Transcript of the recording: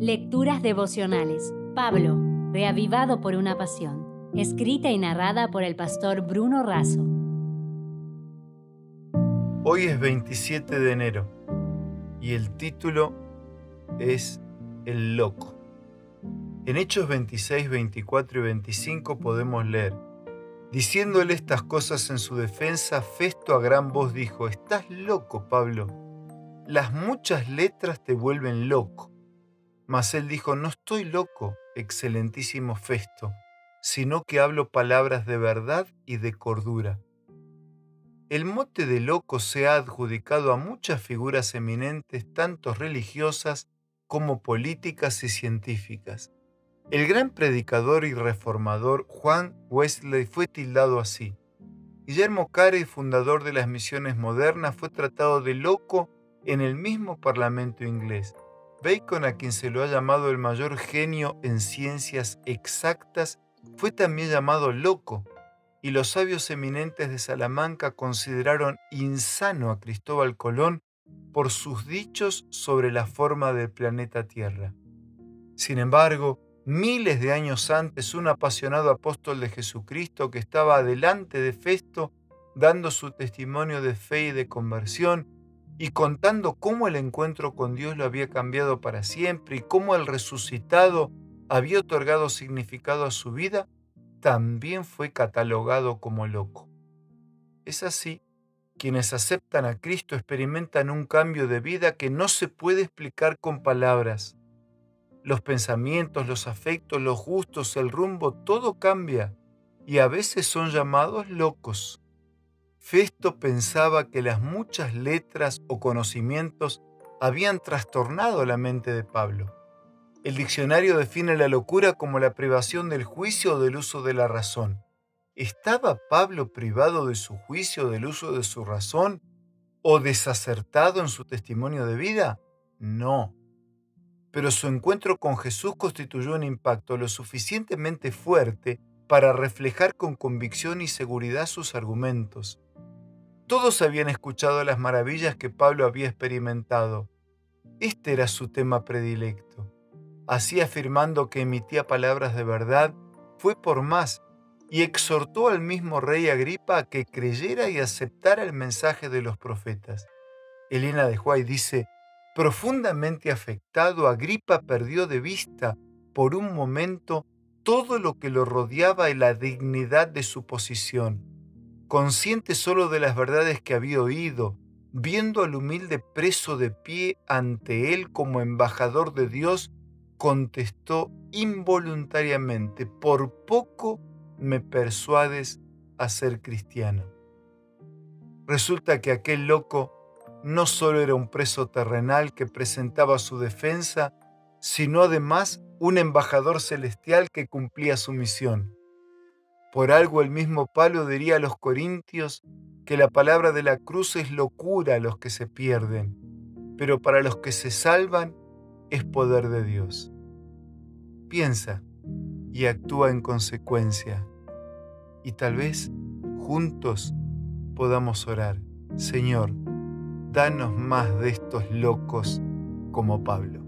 Lecturas devocionales. Pablo, reavivado por una pasión. Escrita y narrada por el pastor Bruno Razo. Hoy es 27 de enero y el título es El loco. En Hechos 26, 24 y 25 podemos leer, diciéndole estas cosas en su defensa, Festo a gran voz dijo, Estás loco, Pablo. Las muchas letras te vuelven loco. Mas él dijo, no estoy loco, excelentísimo Festo, sino que hablo palabras de verdad y de cordura. El mote de loco se ha adjudicado a muchas figuras eminentes, tanto religiosas como políticas y científicas. El gran predicador y reformador Juan Wesley fue tildado así. Guillermo Carey, fundador de las misiones modernas, fue tratado de loco en el mismo Parlamento inglés. Bacon, a quien se lo ha llamado el mayor genio en ciencias exactas, fue también llamado loco, y los sabios eminentes de Salamanca consideraron insano a Cristóbal Colón por sus dichos sobre la forma del planeta Tierra. Sin embargo, miles de años antes, un apasionado apóstol de Jesucristo que estaba delante de Festo, dando su testimonio de fe y de conversión, y contando cómo el encuentro con Dios lo había cambiado para siempre y cómo el resucitado había otorgado significado a su vida, también fue catalogado como loco. Es así, quienes aceptan a Cristo experimentan un cambio de vida que no se puede explicar con palabras. Los pensamientos, los afectos, los gustos, el rumbo, todo cambia y a veces son llamados locos. Festo pensaba que las muchas letras o conocimientos habían trastornado la mente de Pablo. El diccionario define la locura como la privación del juicio o del uso de la razón. ¿Estaba Pablo privado de su juicio, del uso de su razón o desacertado en su testimonio de vida? No. Pero su encuentro con Jesús constituyó un impacto lo suficientemente fuerte para reflejar con convicción y seguridad sus argumentos. Todos habían escuchado las maravillas que Pablo había experimentado. Este era su tema predilecto. Así afirmando que emitía palabras de verdad, fue por más y exhortó al mismo rey Agripa a que creyera y aceptara el mensaje de los profetas. Elena de Huay dice, profundamente afectado, Agripa perdió de vista por un momento todo lo que lo rodeaba y la dignidad de su posición consciente solo de las verdades que había oído, viendo al humilde preso de pie ante él como embajador de Dios, contestó involuntariamente, por poco me persuades a ser cristiano. Resulta que aquel loco no solo era un preso terrenal que presentaba su defensa, sino además un embajador celestial que cumplía su misión. Por algo el mismo Pablo diría a los corintios que la palabra de la cruz es locura a los que se pierden, pero para los que se salvan es poder de Dios. Piensa y actúa en consecuencia. Y tal vez juntos podamos orar. Señor, danos más de estos locos como Pablo.